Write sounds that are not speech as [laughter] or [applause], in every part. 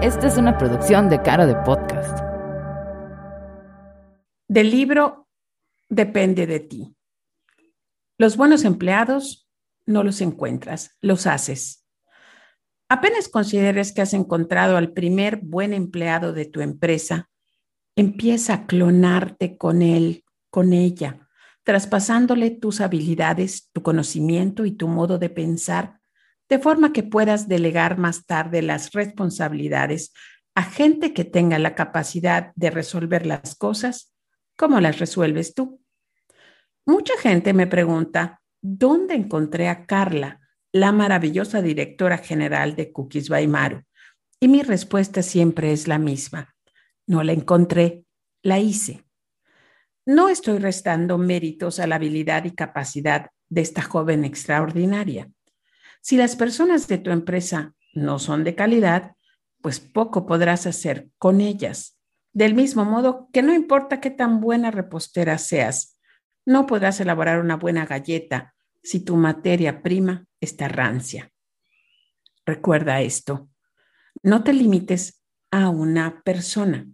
Esta es una producción de Cara de Podcast. Del libro Depende de ti. Los buenos empleados no los encuentras, los haces. Apenas consideres que has encontrado al primer buen empleado de tu empresa, empieza a clonarte con él, con ella, traspasándole tus habilidades, tu conocimiento y tu modo de pensar, de forma que puedas delegar más tarde las responsabilidades a gente que tenga la capacidad de resolver las cosas como las resuelves tú. Mucha gente me pregunta, ¿dónde encontré a Carla, la maravillosa directora general de Cookies by Maru? Y mi respuesta siempre es la misma. No la encontré, la hice. No estoy restando méritos a la habilidad y capacidad de esta joven extraordinaria. Si las personas de tu empresa no son de calidad, pues poco podrás hacer con ellas. Del mismo modo que no importa qué tan buena repostera seas, no podrás elaborar una buena galleta si tu materia prima está rancia. Recuerda esto. No te limites a una persona.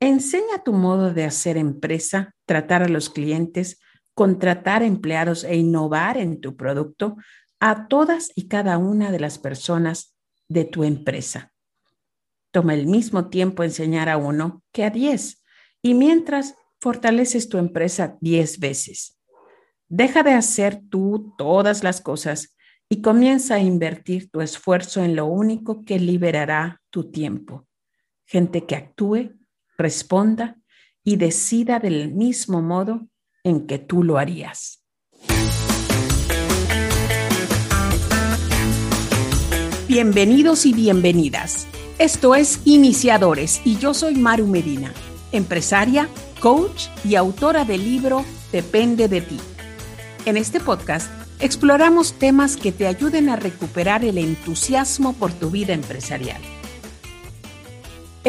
Enseña tu modo de hacer empresa, tratar a los clientes, contratar empleados e innovar en tu producto a todas y cada una de las personas de tu empresa. Toma el mismo tiempo enseñar a uno que a diez y mientras fortaleces tu empresa diez veces. Deja de hacer tú todas las cosas y comienza a invertir tu esfuerzo en lo único que liberará tu tiempo. Gente que actúe responda y decida del mismo modo en que tú lo harías. Bienvenidos y bienvenidas. Esto es Iniciadores y yo soy Maru Medina, empresaria, coach y autora del libro Depende de ti. En este podcast exploramos temas que te ayuden a recuperar el entusiasmo por tu vida empresarial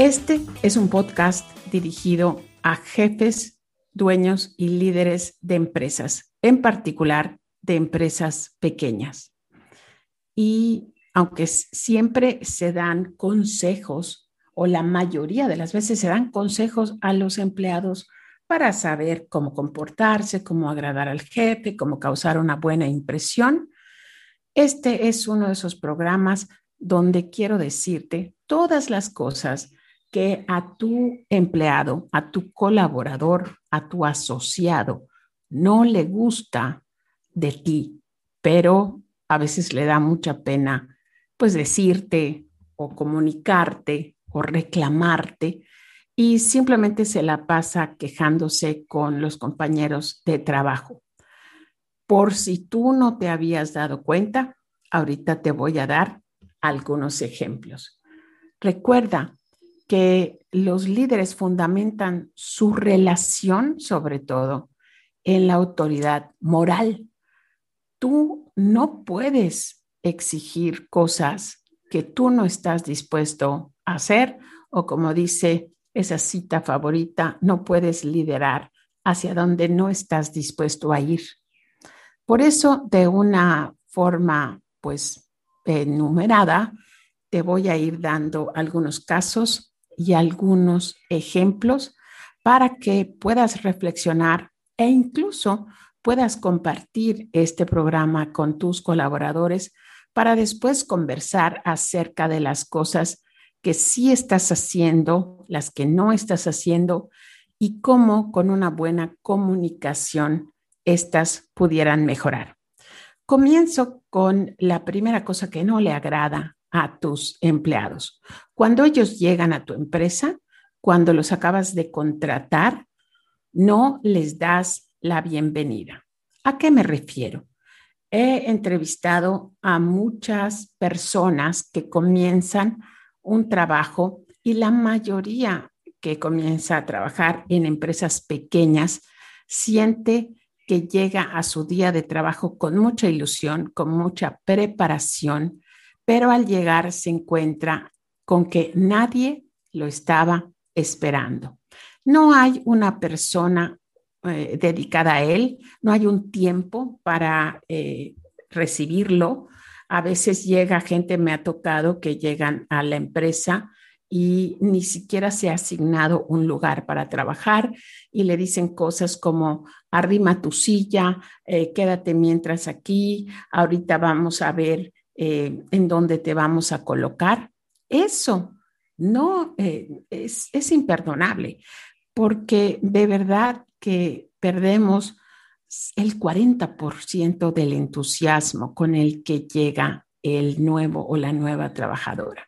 este es un podcast dirigido a jefes, dueños y líderes de empresas, en particular de empresas pequeñas. Y aunque siempre se dan consejos, o la mayoría de las veces se dan consejos a los empleados para saber cómo comportarse, cómo agradar al jefe, cómo causar una buena impresión, este es uno de esos programas donde quiero decirte todas las cosas que a tu empleado, a tu colaborador, a tu asociado no le gusta de ti, pero a veces le da mucha pena pues decirte o comunicarte o reclamarte y simplemente se la pasa quejándose con los compañeros de trabajo. Por si tú no te habías dado cuenta, ahorita te voy a dar algunos ejemplos. Recuerda, que los líderes fundamentan su relación, sobre todo, en la autoridad moral. Tú no puedes exigir cosas que tú no estás dispuesto a hacer o como dice esa cita favorita, no puedes liderar hacia donde no estás dispuesto a ir. Por eso, de una forma, pues, enumerada, te voy a ir dando algunos casos y algunos ejemplos para que puedas reflexionar e incluso puedas compartir este programa con tus colaboradores para después conversar acerca de las cosas que sí estás haciendo, las que no estás haciendo y cómo con una buena comunicación estas pudieran mejorar. Comienzo con la primera cosa que no le agrada a tus empleados. Cuando ellos llegan a tu empresa, cuando los acabas de contratar, no les das la bienvenida. ¿A qué me refiero? He entrevistado a muchas personas que comienzan un trabajo y la mayoría que comienza a trabajar en empresas pequeñas siente que llega a su día de trabajo con mucha ilusión, con mucha preparación, pero al llegar se encuentra con que nadie lo estaba esperando. No hay una persona eh, dedicada a él, no hay un tiempo para eh, recibirlo. A veces llega gente, me ha tocado que llegan a la empresa y ni siquiera se ha asignado un lugar para trabajar y le dicen cosas como arrima tu silla, eh, quédate mientras aquí, ahorita vamos a ver en dónde te vamos a colocar. Eso no es, es imperdonable porque de verdad que perdemos el 40% del entusiasmo con el que llega el nuevo o la nueva trabajadora.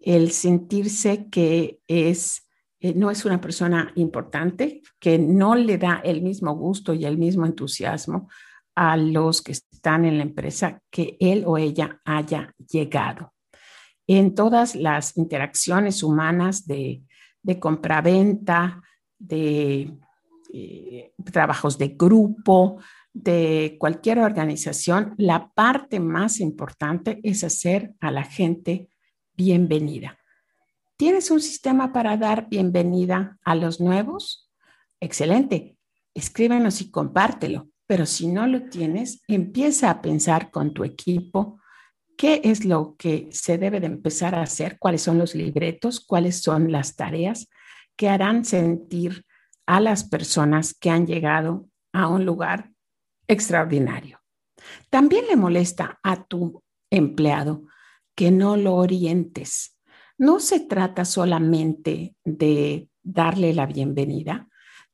El sentirse que es, eh, no es una persona importante, que no le da el mismo gusto y el mismo entusiasmo a los que están en la empresa que él o ella haya llegado. En todas las interacciones humanas de, de compraventa, de eh, trabajos de grupo, de cualquier organización, la parte más importante es hacer a la gente bienvenida. ¿Tienes un sistema para dar bienvenida a los nuevos? Excelente. Escríbenos y compártelo. Pero si no lo tienes, empieza a pensar con tu equipo qué es lo que se debe de empezar a hacer, cuáles son los libretos, cuáles son las tareas que harán sentir a las personas que han llegado a un lugar extraordinario. También le molesta a tu empleado que no lo orientes. No se trata solamente de darle la bienvenida,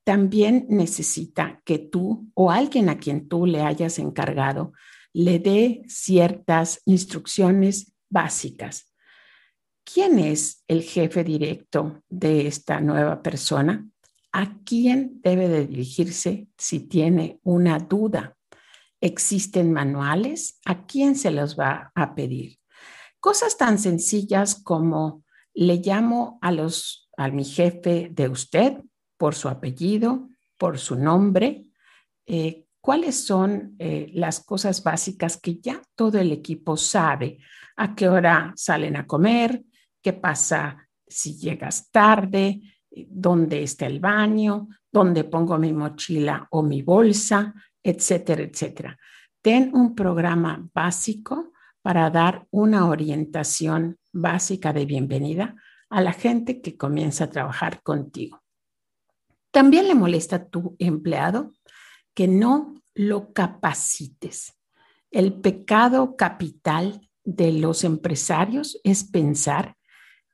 también necesita que tú o alguien a quien tú le hayas encargado le dé ciertas instrucciones básicas. ¿Quién es el jefe directo de esta nueva persona? ¿A quién debe de dirigirse si tiene una duda? ¿Existen manuales? ¿A quién se los va a pedir? Cosas tan sencillas como le llamo a los a mi jefe de usted por su apellido, por su nombre, eh, cuáles son eh, las cosas básicas que ya todo el equipo sabe, a qué hora salen a comer, qué pasa si llegas tarde, dónde está el baño, dónde pongo mi mochila o mi bolsa, etcétera, etcétera. Ten un programa básico para dar una orientación básica de bienvenida a la gente que comienza a trabajar contigo. También le molesta a tu empleado que no lo capacites. El pecado capital de los empresarios es pensar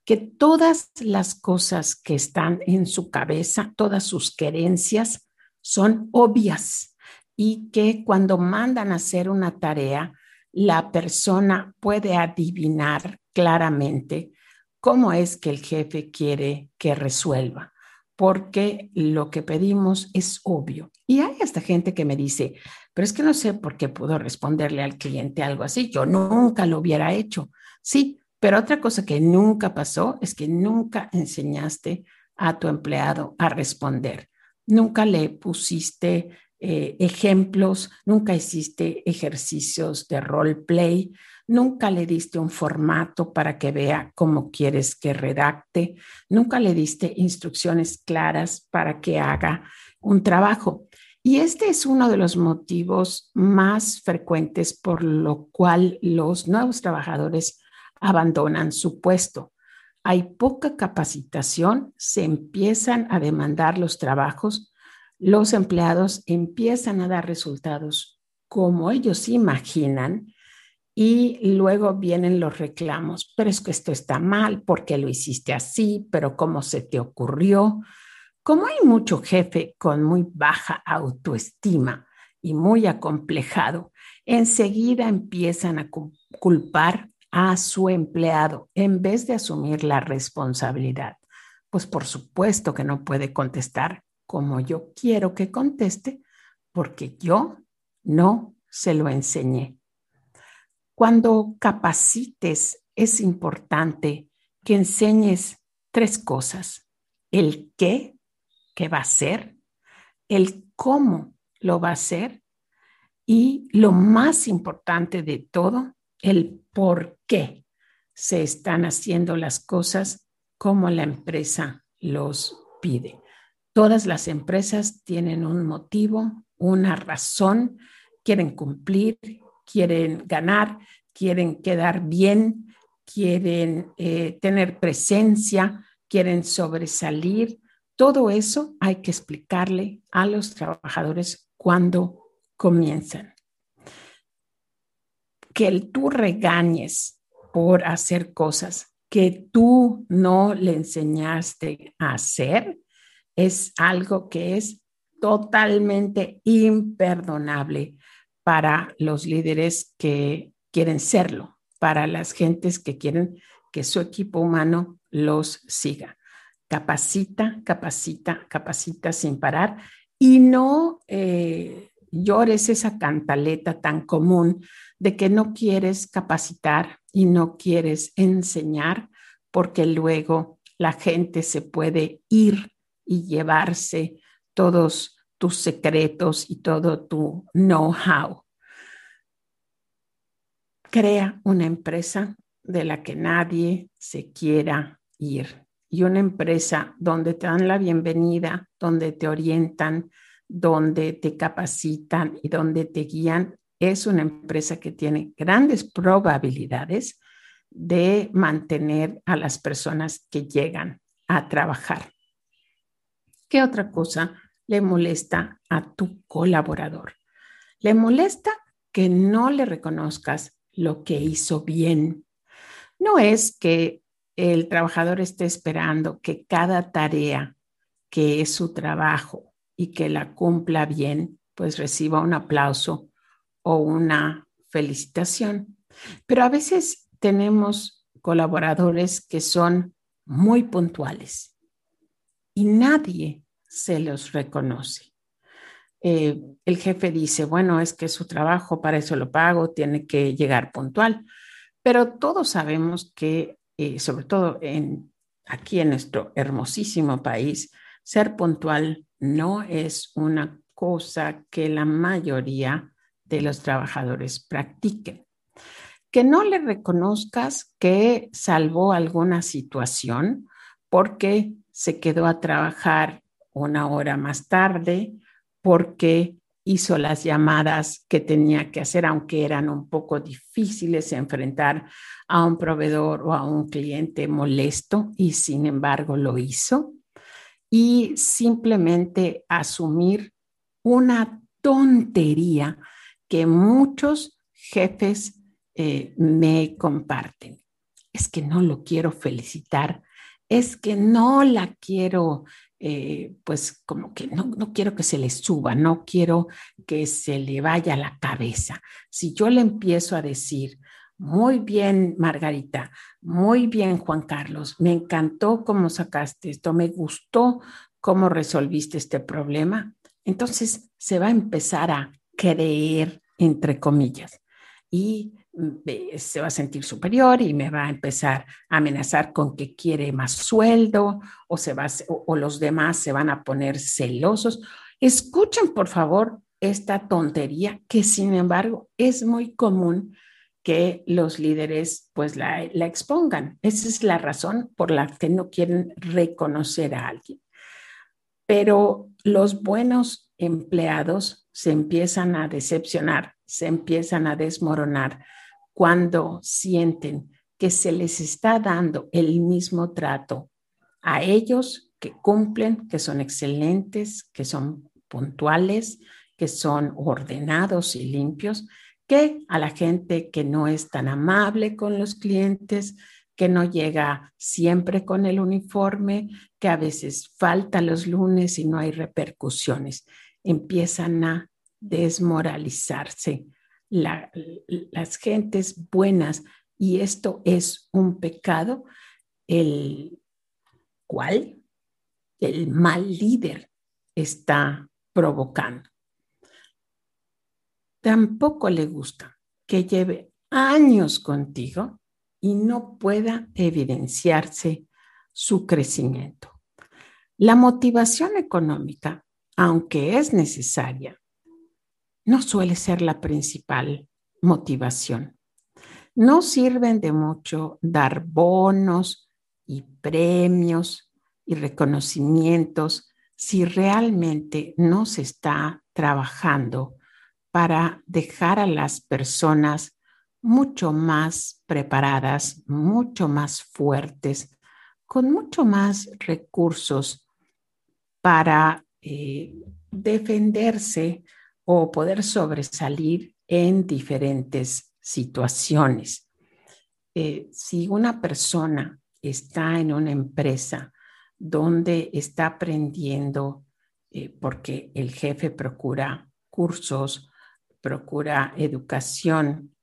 que todas las cosas que están en su cabeza, todas sus querencias, son obvias y que cuando mandan a hacer una tarea, la persona puede adivinar claramente cómo es que el jefe quiere que resuelva, porque lo que pedimos es obvio. Y hay hasta gente que me dice, pero es que no sé por qué pudo responderle al cliente algo así, yo nunca lo hubiera hecho. Sí, pero otra cosa que nunca pasó es que nunca enseñaste a tu empleado a responder. Nunca le pusiste eh, ejemplos, nunca hiciste ejercicios de role play, nunca le diste un formato para que vea cómo quieres que redacte, nunca le diste instrucciones claras para que haga un trabajo. Y este es uno de los motivos más frecuentes por lo cual los nuevos trabajadores abandonan su puesto. Hay poca capacitación, se empiezan a demandar los trabajos, los empleados empiezan a dar resultados como ellos imaginan y luego vienen los reclamos, pero es que esto está mal, porque lo hiciste así? ¿Pero cómo se te ocurrió? Como hay mucho jefe con muy baja autoestima y muy acomplejado, enseguida empiezan a culpar a su empleado en vez de asumir la responsabilidad. Pues por supuesto que no puede contestar como yo quiero que conteste porque yo no se lo enseñé. Cuando capacites es importante que enseñes tres cosas. El qué, qué va a ser, el cómo lo va a hacer y lo más importante de todo, el por qué se están haciendo las cosas como la empresa los pide. Todas las empresas tienen un motivo, una razón, quieren cumplir, quieren ganar, quieren quedar bien, quieren eh, tener presencia, quieren sobresalir. Todo eso hay que explicarle a los trabajadores cuando comienzan. Que el tú regañes por hacer cosas que tú no le enseñaste a hacer es algo que es totalmente imperdonable para los líderes que quieren serlo, para las gentes que quieren que su equipo humano los siga. Capacita, capacita, capacita sin parar y no eh, llores esa cantaleta tan común de que no quieres capacitar y no quieres enseñar porque luego la gente se puede ir y llevarse todos tus secretos y todo tu know-how. Crea una empresa de la que nadie se quiera ir y una empresa donde te dan la bienvenida, donde te orientan, donde te capacitan y donde te guían, es una empresa que tiene grandes probabilidades de mantener a las personas que llegan a trabajar. ¿Qué otra cosa le molesta a tu colaborador? Le molesta que no le reconozcas lo que hizo bien. No es que el trabajador esté esperando que cada tarea que es su trabajo y que la cumpla bien, pues reciba un aplauso o una felicitación. Pero a veces tenemos colaboradores que son muy puntuales y nadie se los reconoce. Eh, el jefe dice, bueno, es que su trabajo, para eso lo pago, tiene que llegar puntual, pero todos sabemos que, eh, sobre todo en, aquí en nuestro hermosísimo país, ser puntual no es una cosa que la mayoría de los trabajadores practiquen. Que no le reconozcas que salvó alguna situación porque se quedó a trabajar una hora más tarde porque hizo las llamadas que tenía que hacer, aunque eran un poco difíciles enfrentar a un proveedor o a un cliente molesto y sin embargo lo hizo. Y simplemente asumir una tontería que muchos jefes eh, me comparten. Es que no lo quiero felicitar, es que no la quiero eh, pues como que no, no quiero que se le suba, no quiero que se le vaya la cabeza. Si yo le empiezo a decir, muy bien, Margarita, muy bien, Juan Carlos, me encantó cómo sacaste esto, me gustó cómo resolviste este problema, entonces se va a empezar a creer, entre comillas. Y se va a sentir superior y me va a empezar a amenazar con que quiere más sueldo o, se va, o, los demás se van a poner celosos. Escuchen, por favor, esta tontería que, sin embargo, es muy común que los líderes pues la expongan. Esa es la razón por la que no quieren reconocer a alguien. Pero los buenos empleados se empiezan a decepcionar, se empiezan a desmoronar cuando sienten que se les está dando el mismo trato a ellos que cumplen, que son excelentes, que son puntuales, que son ordenados y limpios, que a la gente que no es tan amable con los clientes, que no llega siempre con el uniforme, que a veces falta los lunes y no hay repercusiones. Empiezan a desmoralizarse las gentes buenas y esto es un pecado, el cual el mal líder está provocando. Tampoco le gusta que lleve años contigo y no pueda evidenciarse su crecimiento. La motivación económica, aunque es necesaria, no suele ser la principal motivación. No sirven de mucho dar bonos y premios y reconocimientos si realmente no se está trabajando para dejar a las personas mucho más preparadas, mucho más fuertes, con mucho más recursos para eh, defenderse o poder sobresalir en diferentes situaciones. Eh, si una persona está en una empresa donde está aprendiendo, eh, porque el jefe procura cursos, procura educación,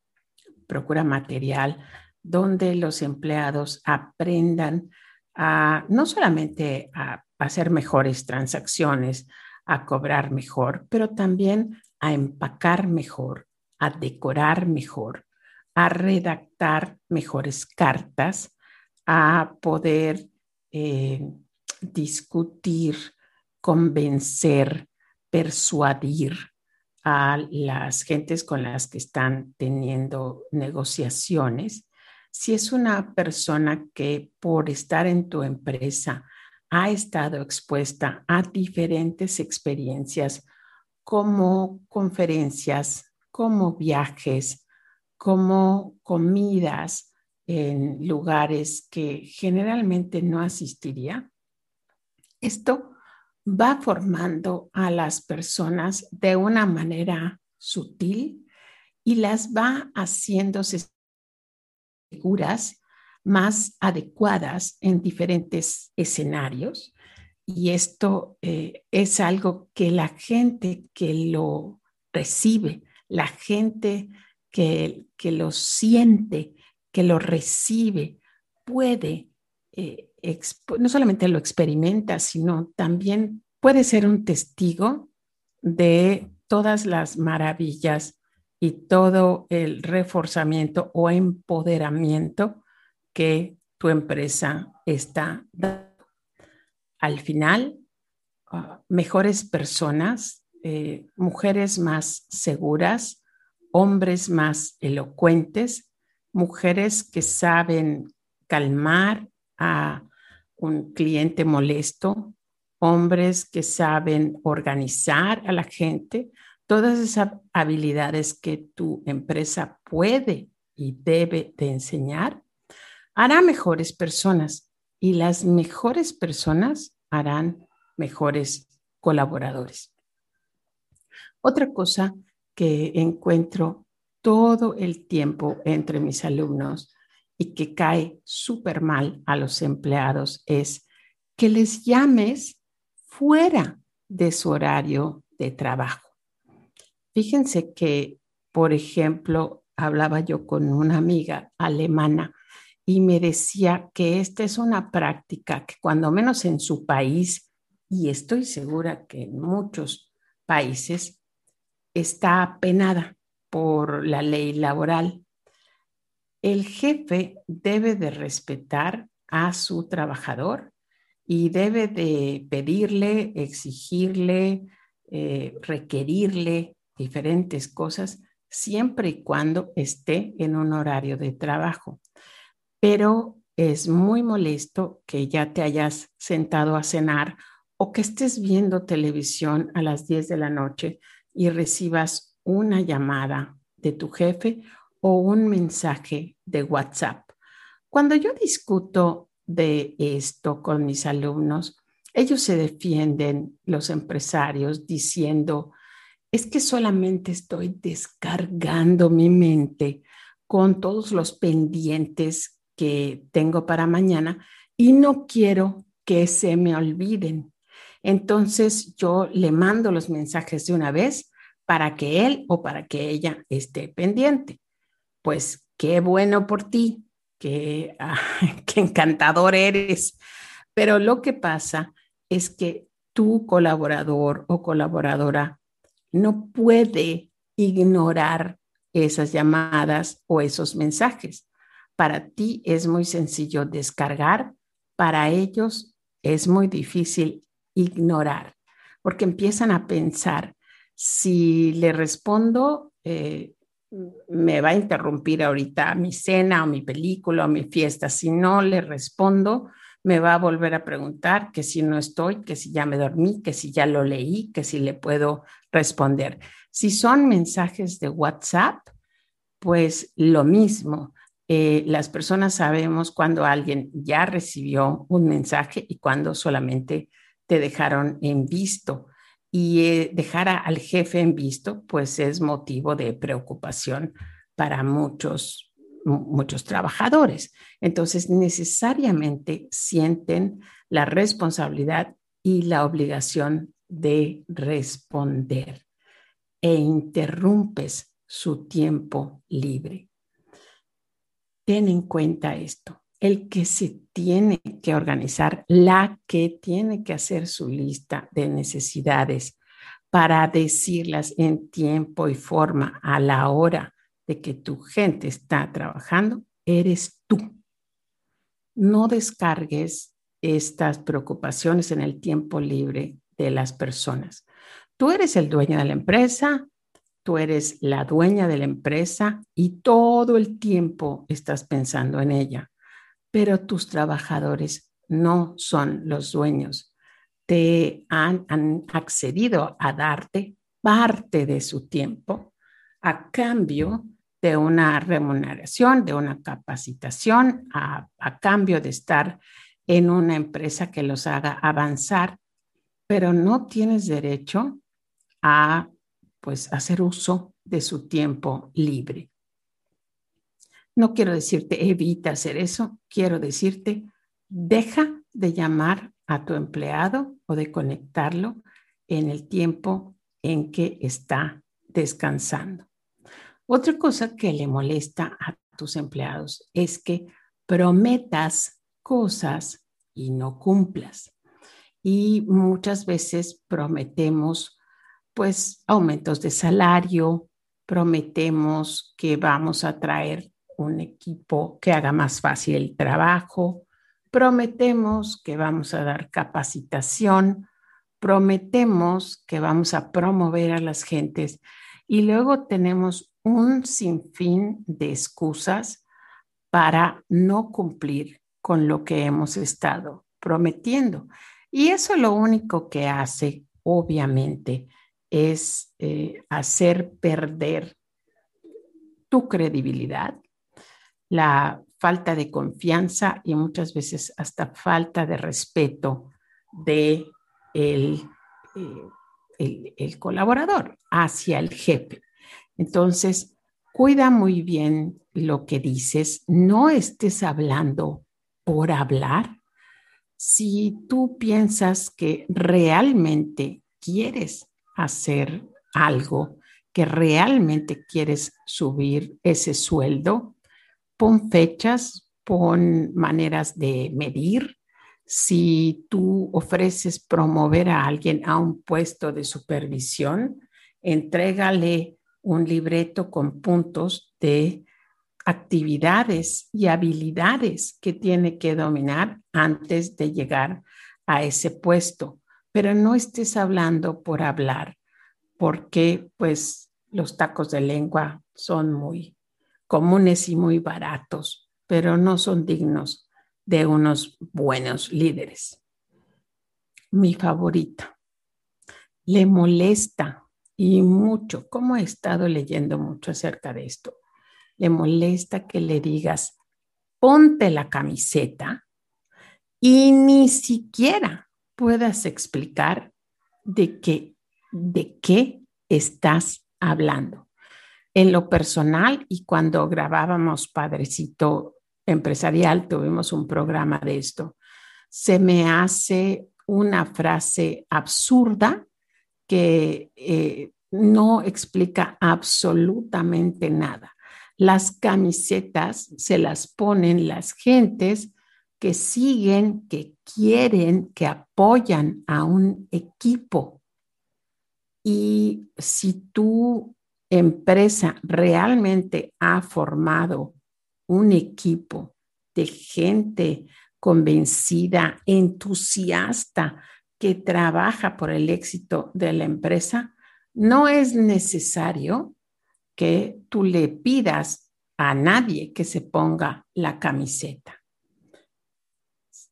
procura material, donde los empleados aprendan a no solamente a hacer mejores transacciones, a cobrar mejor, pero también a empacar mejor, a decorar mejor, a redactar mejores cartas, a poder eh, discutir, convencer, persuadir a las gentes con las que están teniendo negociaciones. Si es una persona que por estar en tu empresa ha estado expuesta a diferentes experiencias como conferencias, como viajes, como comidas en lugares que generalmente no asistiría. Esto va formando a las personas de una manera sutil y las va haciéndose seguras más adecuadas en diferentes escenarios. Y esto eh, es algo que la gente que lo recibe, la gente que, que lo siente, que lo recibe, puede, eh, no solamente lo experimenta, sino también puede ser un testigo de todas las maravillas y todo el reforzamiento o empoderamiento que tu empresa está dando. Al final, ah, mejores personas, eh, mujeres más seguras, hombres más elocuentes, mujeres que saben calmar a un cliente molesto, hombres que saben organizar a la gente, todas esas habilidades que tu empresa puede y debe de enseñar, hará mejores personas y las mejores personas harán mejores colaboradores. Otra cosa que encuentro todo el tiempo entre mis alumnos y que cae súper mal a los empleados es que les llames fuera de su horario de trabajo. Fíjense que, por ejemplo, hablaba yo con una amiga alemana y me decía que esta es una práctica que cuando menos en su país, y estoy segura que en muchos países, está penada por la ley laboral. El jefe debe de respetar a su trabajador y debe de pedirle, exigirle, eh, requerirle diferentes cosas siempre y cuando esté en un horario de trabajo pero es muy molesto que ya te hayas sentado a cenar o que estés viendo televisión a las 10 de la noche y recibas una llamada de tu jefe o un mensaje de WhatsApp. Cuando yo discuto de esto con mis alumnos, ellos se defienden, los empresarios, diciendo, es que solamente estoy descargando mi mente con todos los pendientes que tengo para mañana y no quiero que se me olviden. Entonces yo le mando los mensajes de una vez para que él o para que ella esté pendiente. Pues qué bueno por ti, qué, [laughs] qué encantador eres. Pero lo que pasa es que tu colaborador o colaboradora no puede ignorar esas llamadas o esos mensajes. Para ti es muy sencillo descargar, para ellos es muy difícil ignorar, porque empiezan a pensar, si le respondo, eh, me va a interrumpir ahorita mi cena o mi película o mi fiesta. Si no le respondo, me va a volver a preguntar que si no estoy, que si ya me dormí, que si ya lo leí, que si le puedo responder. Si son mensajes de WhatsApp, pues lo mismo. Eh, las personas sabemos cuando alguien ya recibió un mensaje y cuando solamente te dejaron en visto. Y eh, dejar al jefe en visto, pues es motivo de preocupación para muchos, muchos trabajadores. Entonces, necesariamente sienten la responsabilidad y la obligación de responder e interrumpes su tiempo libre. Ten en cuenta esto. El que se tiene que organizar, la que tiene que hacer su lista de necesidades para decirlas en tiempo y forma a la hora de que tu gente está trabajando, eres tú. No descargues estas preocupaciones en el tiempo libre de las personas. Tú eres el dueño de la empresa, tú eres la dueña de la empresa y todo el tiempo estás pensando en ella, pero tus trabajadores no son los dueños. Te han, accedido a darte parte de su tiempo a cambio de una remuneración, de una capacitación, a cambio de estar en una empresa que los haga avanzar, pero no tienes derecho a pues hacer uso de su tiempo libre. No quiero decirte evita hacer eso, quiero decirte deja de llamar a tu empleado o de conectarlo en el tiempo en que está descansando. Otra cosa que le molesta a tus empleados es que prometas cosas y no cumplas. Y muchas veces prometemos pues aumentos de salario, prometemos que vamos a traer un equipo que haga más fácil el trabajo, prometemos que vamos a dar capacitación, prometemos que vamos a promover a las gentes y luego tenemos un sinfín de excusas para no cumplir con lo que hemos estado prometiendo. Y eso lo único que hace, obviamente, es eh, hacer perder tu credibilidad, la falta de confianza y muchas veces hasta falta de respeto de el, eh, el colaborador hacia el jefe. Entonces, cuida muy bien lo que dices, no estés hablando por hablar, si tú piensas que realmente quieres hacer algo, que realmente quieres subir ese sueldo, pon fechas, pon maneras de medir. Si tú ofreces promover a alguien a un puesto de supervisión, entrégale un libreto con puntos de actividades y habilidades que tiene que dominar antes de llegar a ese puesto. Pero no estés hablando por hablar, porque pues los tacos de lengua son muy comunes y muy baratos, pero no son dignos de unos buenos líderes. Mi favorita. Le molesta y mucho, como he estado leyendo mucho acerca de esto, le molesta que le digas, ponte la camiseta y ni siquiera puedas explicar de qué, de qué estás hablando. En lo personal y cuando grabábamos Padrecito Empresarial, tuvimos un programa de esto, se me hace una frase absurda que eh, no explica absolutamente nada. Las camisetas se las ponen las gentes que siguen, que quieren, que apoyan a un equipo. Y si tu empresa realmente ha formado un equipo de gente convencida, entusiasta, que trabaja por el éxito de la empresa, no es necesario que tú le pidas a nadie que se ponga la camiseta.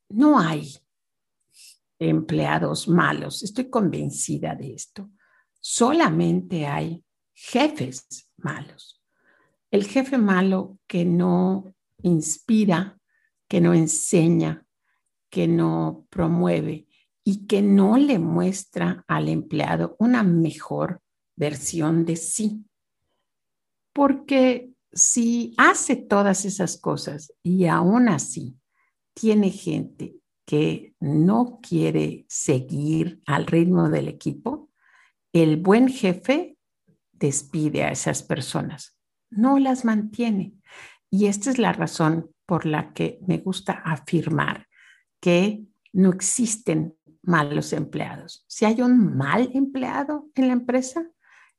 No hay empleados malos, estoy convencida de esto. Solamente hay jefes malos. El jefe malo que no inspira, que no enseña, que no promueve y que no le muestra al empleado una mejor versión de sí. Porque si hace todas esas cosas y aún así tiene gente que no quiere seguir al ritmo del equipo, el buen jefe despide a esas personas, no las mantiene. Y esta es la razón por la que me gusta afirmar que no existen malos empleados. Si hay un mal empleado en la empresa,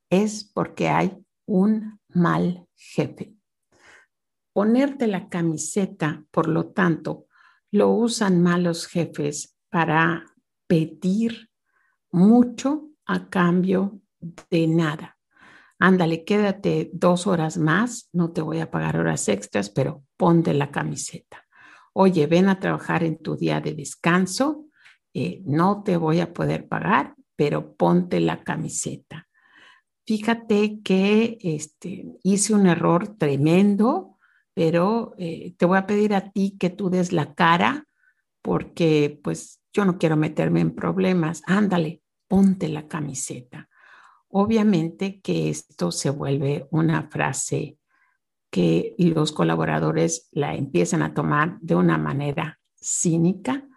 es porque hay un mal jefe. Ponerte la camiseta, por lo tanto, lo usan malos jefes para pedir mucho a cambio de nada. Ándale, quédate dos horas más, no te voy a pagar horas extras, pero ponte la camiseta. Oye, ven a trabajar en tu día de descanso, eh, no te voy a poder pagar, pero ponte la camiseta. Fíjate que este, hice un error tremendo, pero eh, te voy a pedir a ti que tú des la cara porque pues yo no quiero meterme en problemas. Ándale, ponte la camiseta. Obviamente que esto se vuelve una frase que los colaboradores la empiezan a tomar de una manera cínica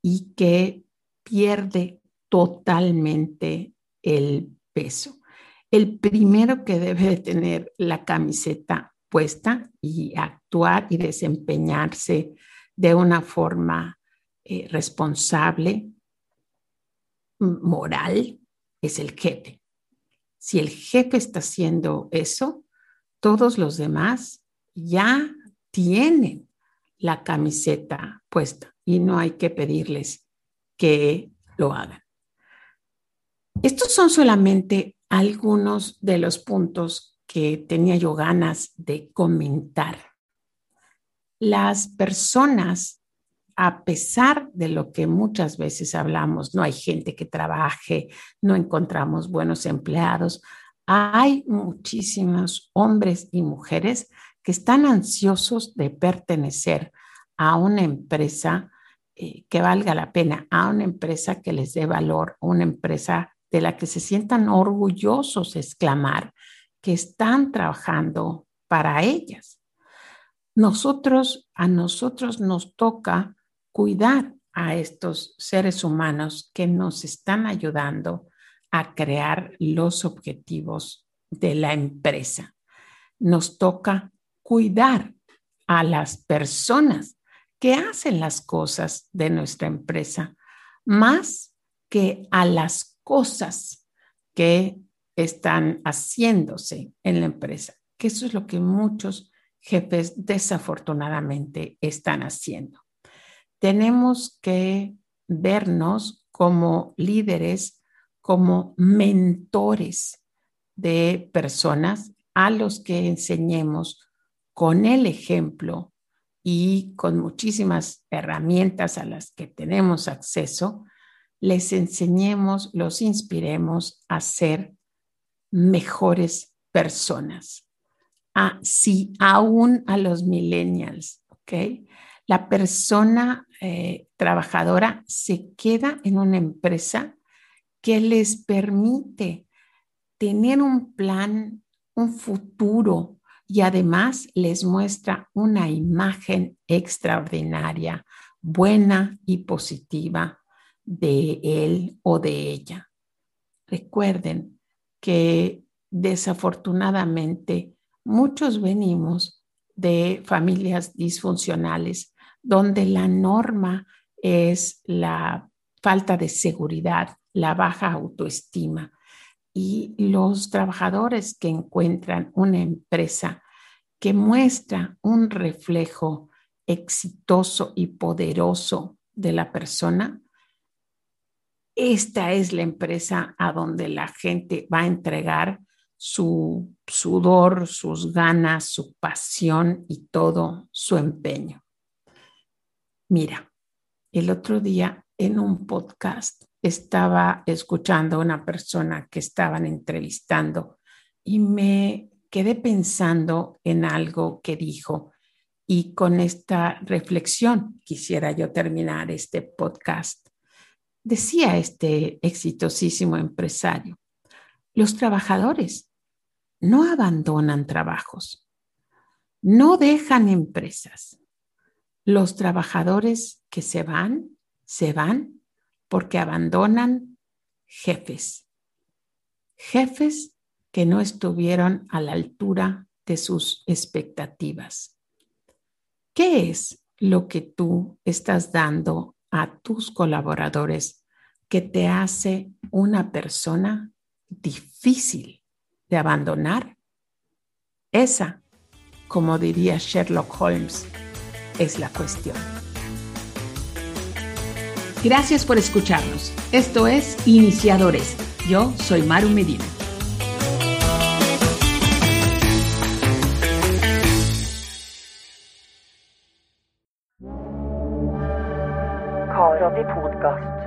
y que pierde totalmente el peso el primero que debe de tener la camiseta puesta y actuar y desempeñarse de una forma eh, responsable, moral, es el jefe. Si el jefe está haciendo eso, todos los demás ya tienen la camiseta puesta y no hay que pedirles que lo hagan. Estos son solamente algunos de los puntos que tenía yo ganas de comentar. Las personas, a pesar de lo que muchas veces hablamos, no hay gente que trabaje, no encontramos buenos empleados, hay muchísimos hombres y mujeres que están ansiosos de pertenecer a una empresa eh, que valga la pena, a una empresa que les dé valor, una empresa de la que se sientan orgullosos exclamar que están trabajando para ellas. Nosotros, a nosotros nos toca cuidar a estos seres humanos que nos están ayudando a crear los objetivos de la empresa. Nos toca cuidar a las personas que hacen las cosas de nuestra empresa, más que a las cosas que están haciéndose en la empresa, que eso es lo que muchos jefes desafortunadamente están haciendo. Tenemos que vernos como líderes, como mentores de personas a los que enseñemos con el ejemplo y con muchísimas herramientas a las que tenemos acceso les enseñemos, los inspiremos a ser mejores personas. Así, aún a los millennials, ¿ok? La persona eh, trabajadora se queda en una empresa que les permite tener un plan, un futuro y además les muestra una imagen extraordinaria, buena y positiva de él o de ella. Recuerden que desafortunadamente muchos venimos de familias disfuncionales donde la norma es la falta de seguridad, la baja autoestima. Y los trabajadores que encuentran una empresa que muestra un reflejo exitoso y poderoso de la persona, esta es la empresa a donde la gente va a entregar su sudor, sus ganas, su pasión y todo su empeño. Mira, el otro día en un podcast estaba escuchando a una persona que estaban entrevistando y me quedé pensando en algo que dijo y con esta reflexión quisiera yo terminar este podcast. Decía este exitosísimo empresario, los trabajadores no abandonan trabajos, no dejan empresas. Los trabajadores que se van, se van porque abandonan jefes. Jefes que no estuvieron a la altura de sus expectativas. ¿Qué es lo que tú estás dando a tus colaboradores que te hace una persona difícil de abandonar? Esa, como diría Sherlock Holmes, es la cuestión. Gracias por escucharnos. Esto es Iniciadores. Yo soy Maru Medina. Karabi Podcast.